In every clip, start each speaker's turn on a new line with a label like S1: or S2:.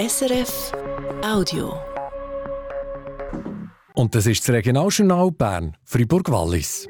S1: SRF Audio.
S2: Und das ist das Regionaljournal Bern, Fribourg-Wallis.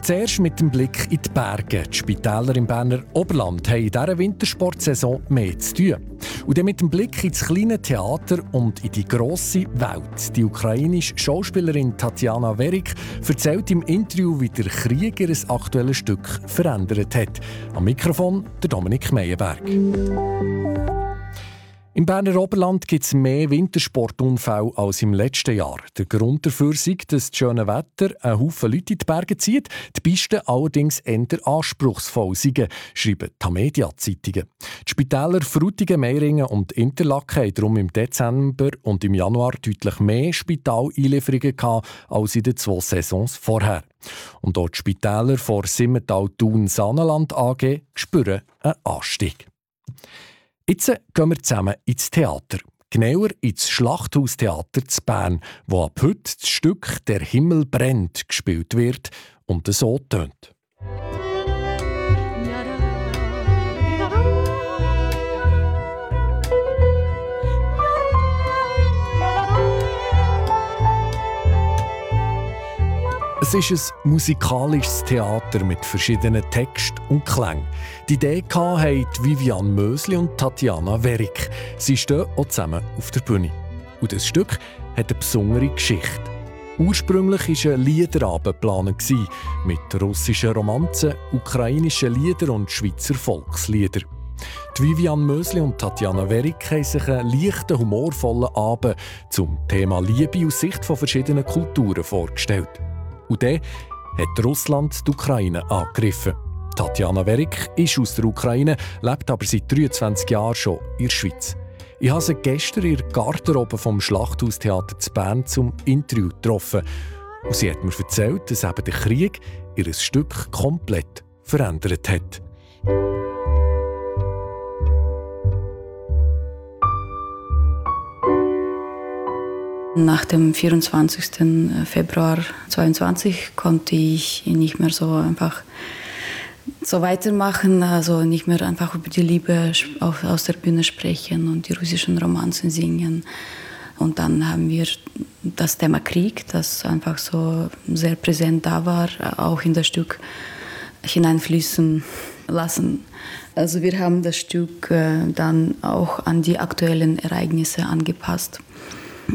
S2: Zuerst mit dem Blick in die Berge. Die Spitäler im Berner Oberland haben in dieser Wintersportsaison mehr zu tun. Und dann mit dem Blick ins kleine Theater und in die grosse Welt. Die ukrainische Schauspielerin Tatjana Werik erzählt im Interview, wie der Krieg ihr aktuelles Stück verändert hat. Am Mikrofon der Dominik Meyerberg. Im Berner Oberland gibt es mehr Wintersportunfälle als im letzten Jahr. Der Grund dafür ist, dass das schöne Wetter einen Haufen Leute in die Berge zieht, die Pisten allerdings eher anspruchsvoll sind, schreiben die Media-Zeitungen. Die Spitäler Frutigen, Meiringen und Interlaken haben darum im Dezember und im Januar deutlich mehr Spitaleinlieferungen gehabt als in den zwei Saisons vorher. Und dort die Spitäler vor Simmental Thun Saanenland AG spüren einen Anstieg. Jetzt gehen wir zusammen ins Theater. Genauer ins Schlachthaustheater zu Bern, wo ab heute das Stück Der Himmel brennt gespielt wird und so tönt. Es ist ein musikalisches Theater mit verschiedenen Text und Klängen. Die Idee haben Vivian Mösli und Tatjana Werik. Sie stehen auch zusammen auf der Bühne. Und das Stück hat eine besondere Geschichte. Ursprünglich war ein Liederabend geplant mit russischen Romanzen, ukrainischen Liedern und Schweizer Volksliedern. Die Vivian Mösli und Tatjana Werik haben sich einen leichten, humorvollen Abend zum Thema Liebe aus Sicht von verschiedenen Kulturen vorgestellt. Und dann hat Russland die Ukraine angegriffen. Tatjana Werik ist aus der Ukraine, lebt aber seit 23 Jahren schon in der Schweiz. Ich habe sie gestern in der Garderobe vom Schlachthaustheater zu Bern zum Interview getroffen. Und sie hat mir erzählt, dass eben der Krieg ihr Stück komplett verändert hat.
S3: Nach dem 24. Februar 2022 konnte ich nicht mehr so einfach so weitermachen, also nicht mehr einfach über die Liebe aus der Bühne sprechen und die russischen Romanzen singen. Und dann haben wir das Thema Krieg, das einfach so sehr präsent da war, auch in das Stück hineinfließen lassen. Also wir haben das Stück äh, dann auch an die aktuellen Ereignisse angepasst.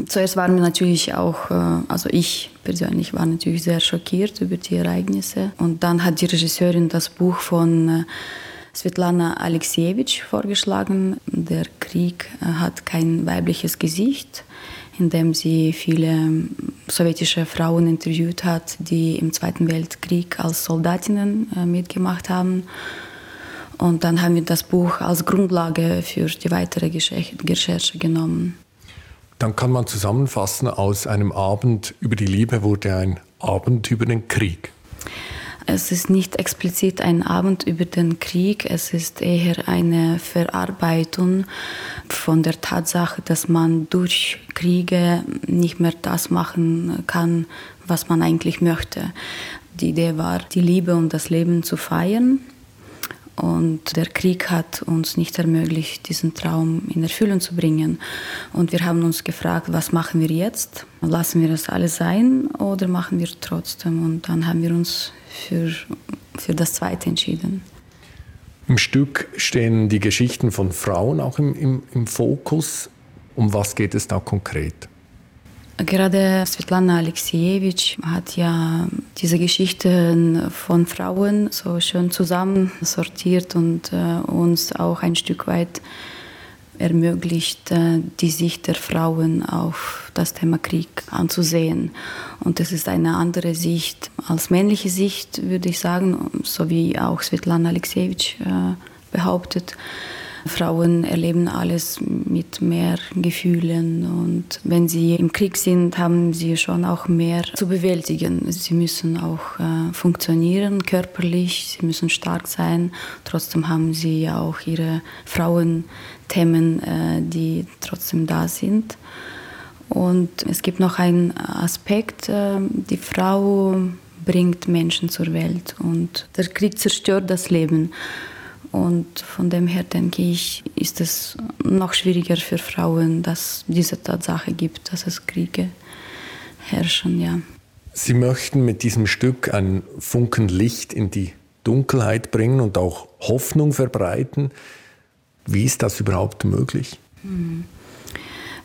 S3: Zuerst waren wir natürlich auch, äh, also ich persönlich war natürlich sehr schockiert über die Ereignisse. Und dann hat die Regisseurin das Buch von äh, Svetlana Alexejewitsch vorgeschlagen. Der Krieg äh, hat kein weibliches Gesicht, indem sie viele ähm, sowjetische Frauen interviewt hat, die im Zweiten Weltkrieg als Soldatinnen mitgemacht haben. Und dann haben wir das Buch als Grundlage für die weitere Recherche genommen.
S2: Dann kann man zusammenfassen, aus einem Abend über die Liebe wurde ein Abend über den Krieg.
S3: Es ist nicht explizit ein Abend über den Krieg, es ist eher eine Verarbeitung von der Tatsache, dass man durch Kriege nicht mehr das machen kann, was man eigentlich möchte. Die Idee war, die Liebe und das Leben zu feiern und der Krieg hat uns nicht ermöglicht, diesen Traum in Erfüllung zu bringen. Und wir haben uns gefragt, was machen wir jetzt? Lassen wir das alles sein oder machen wir trotzdem? Und dann haben wir uns für, für das Zweite entschieden.
S2: Im Stück stehen die Geschichten von Frauen auch im, im, im Fokus. Um was geht es da konkret?
S3: Gerade Svetlana Alexejewitsch hat ja diese Geschichten von Frauen so schön zusammensortiert und äh, uns auch ein Stück weit ermöglicht, äh, die Sicht der Frauen auf das Thema Krieg anzusehen. Und das ist eine andere Sicht als männliche Sicht, würde ich sagen, so wie auch Svetlana Alexejewitsch äh, behauptet. Frauen erleben alles mit mehr Gefühlen und wenn sie im Krieg sind, haben sie schon auch mehr zu bewältigen. Sie müssen auch äh, funktionieren körperlich, sie müssen stark sein. Trotzdem haben sie ja auch ihre Frauenthemen, äh, die trotzdem da sind. Und es gibt noch einen Aspekt, äh, die Frau bringt Menschen zur Welt und der Krieg zerstört das Leben. Und von dem her denke ich, ist es noch schwieriger für Frauen, dass diese Tatsache gibt, dass es Kriege herrschen, ja.
S2: Sie möchten mit diesem Stück einen Funken Licht in die Dunkelheit bringen und auch Hoffnung verbreiten. Wie ist das überhaupt möglich?
S3: Hm.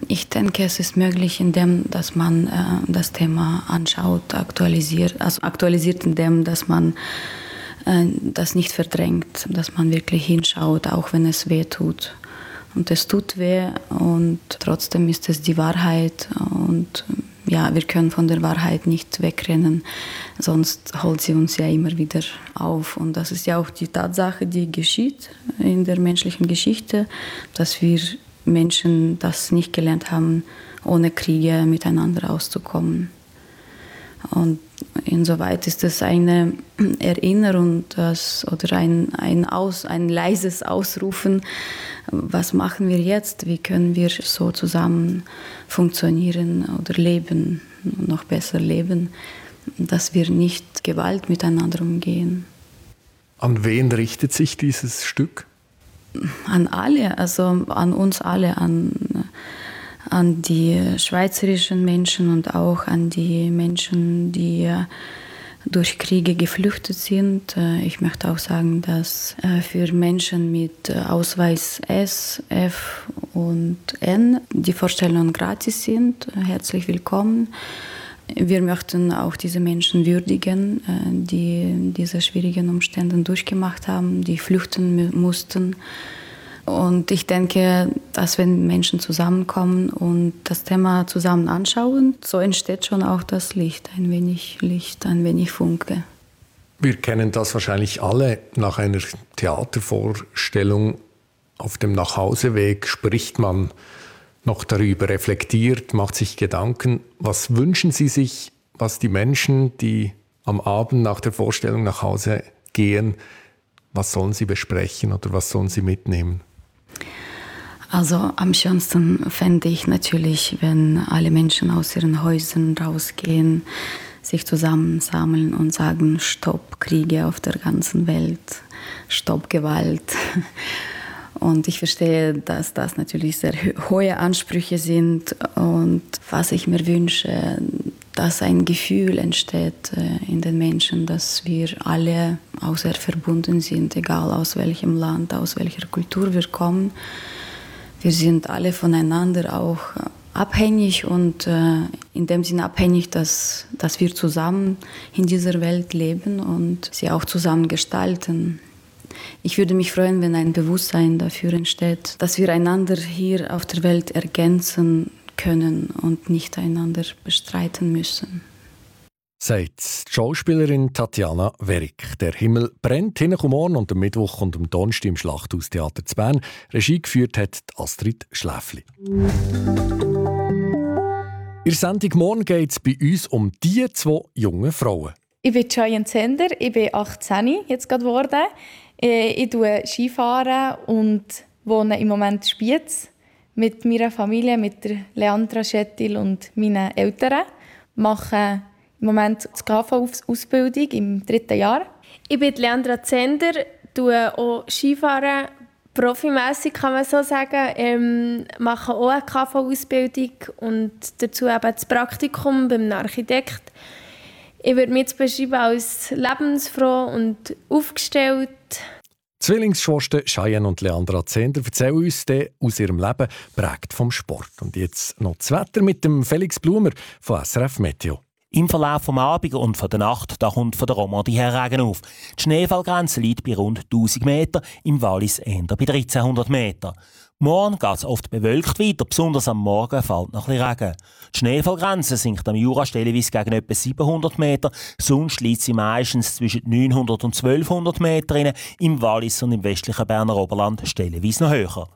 S3: Ich denke, es ist möglich, indem dass man äh, das Thema anschaut, aktualisiert, also aktualisiert, indem dass man das nicht verdrängt, dass man wirklich hinschaut, auch wenn es weh tut. Und es tut weh und trotzdem ist es die Wahrheit und ja, wir können von der Wahrheit nicht wegrennen, sonst holt sie uns ja immer wieder auf. Und das ist ja auch die Tatsache, die geschieht in der menschlichen Geschichte, dass wir Menschen das nicht gelernt haben, ohne Kriege miteinander auszukommen. Und insoweit ist es eine Erinnerung das, oder ein, ein, Aus, ein leises Ausrufen, was machen wir jetzt, wie können wir so zusammen funktionieren oder leben, noch besser leben, dass wir nicht Gewalt miteinander umgehen.
S2: An wen richtet sich dieses Stück?
S3: An alle, also an uns alle, an an die schweizerischen Menschen und auch an die Menschen, die durch Kriege geflüchtet sind. Äh, ich möchte auch sagen, dass äh, für Menschen mit äh, Ausweis S, F und N die Vorstellungen gratis sind. Herzlich willkommen. Wir möchten auch diese Menschen würdigen, die diese schwierigen Umstände durchgemacht haben, die flüchten mussten. Und ich denke, dass wenn Menschen zusammenkommen und das Thema zusammen anschauen, so entsteht schon auch das Licht, ein wenig Licht, ein wenig Funke.
S2: Wir kennen das wahrscheinlich alle. Nach einer Theatervorstellung auf dem Nachhauseweg spricht man noch darüber, reflektiert, macht sich Gedanken. Was wünschen Sie sich, was die Menschen, die am Abend nach der Vorstellung nach Hause gehen, was sollen sie besprechen oder was sollen sie mitnehmen?
S3: Also am schönsten fände ich natürlich, wenn alle Menschen aus ihren Häusern rausgehen, sich zusammensammeln und sagen, Stopp Kriege auf der ganzen Welt, Stopp Gewalt. Und ich verstehe, dass das natürlich sehr hohe Ansprüche sind. Und was ich mir wünsche, dass ein Gefühl entsteht äh, in den Menschen, dass wir alle auch sehr verbunden sind, egal aus welchem Land, aus welcher Kultur wir kommen wir sind alle voneinander auch abhängig und äh, in dem Sinne abhängig, dass, dass wir zusammen in dieser Welt leben und sie auch zusammen gestalten. Ich würde mich freuen, wenn ein Bewusstsein dafür entsteht, dass wir einander hier auf der Welt ergänzen können und nicht einander bestreiten müssen
S2: sagt die Schauspielerin Tatjana Werik. Der Himmel brennt hinten morgen und am Mittwoch und am Donnerstag im Schlachthaustheater zu Bern. Regie geführt hat Astrid Schläfli. In der Sendung morgen geht es bei uns um die zwei jungen Frauen.
S4: Ich bin Cheyenne Zender, ich bin 18 jetzt gerade geworden. Äh, ich tue Skifahren und wohne im Moment in Spiez mit meiner Familie, mit Leandra Schettil und meinen Eltern. Mache im Moment die KV-Ausbildung im dritten Jahr.
S5: Ich bin Leandra Zender, tue auch Skifahren, profimässig kann man so sagen. Ähm, mache auch eine KV-Ausbildung und dazu eben das Praktikum beim Architekt. Ich würde mich jetzt beschreiben als lebensfroh und aufgestellt.
S2: Zwillingsschwestern Cheyenne und Leandra Zender erzählen uns aus ihrem Leben prägt vom Sport. Und jetzt noch das Wetter mit dem Felix Blumer von SRF Meteo.
S6: Im Verlauf des Abends und von der Nacht da kommt von der Romandie her Regen auf. Die Schneefallgrenze liegt bei rund 1000 Meter, im Wallis eher bei 1300 Meter. Morgen geht es oft bewölkt weiter, besonders am Morgen fällt noch ein Regen. Die Schneefallgrenze sinkt am Jura stellenweise gegen etwa 700 Meter, sonst liegt sie meistens zwischen 900 und 1200 Meter, im Wallis und im westlichen Berner Oberland stellenweise noch höher.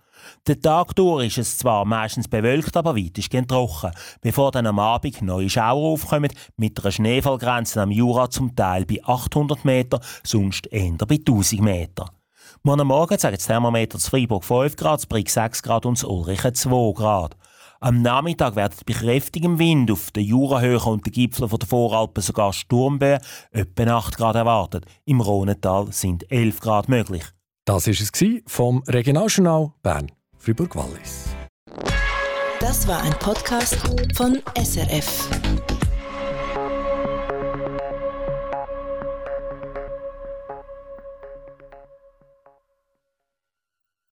S6: Den Tag durch ist es zwar meistens bewölkt, aber weitestgehend trocken, bevor dann am Abend neue Schauer aufkommen, mit einer Schneefallgrenze am Jura zum Teil bei 800 Meter, sonst eher bei 1000 Meter. Morgen Morgen zeigt das Thermometer zu Freiburg 5 Grad, zu Brig 6 Grad und zu Ulrichen 2 Grad. Am Nachmittag werden bei kräftigem Wind auf den Jurahöhen und den Gipfeln der Voralpen sogar Sturmböen etwa 8 Grad erwartet. Im Rhonental sind 11 Grad möglich.
S2: Das war es vom Regionaljournal Bern, Fribourg-Wallis.
S1: Das war ein Podcast von SRF.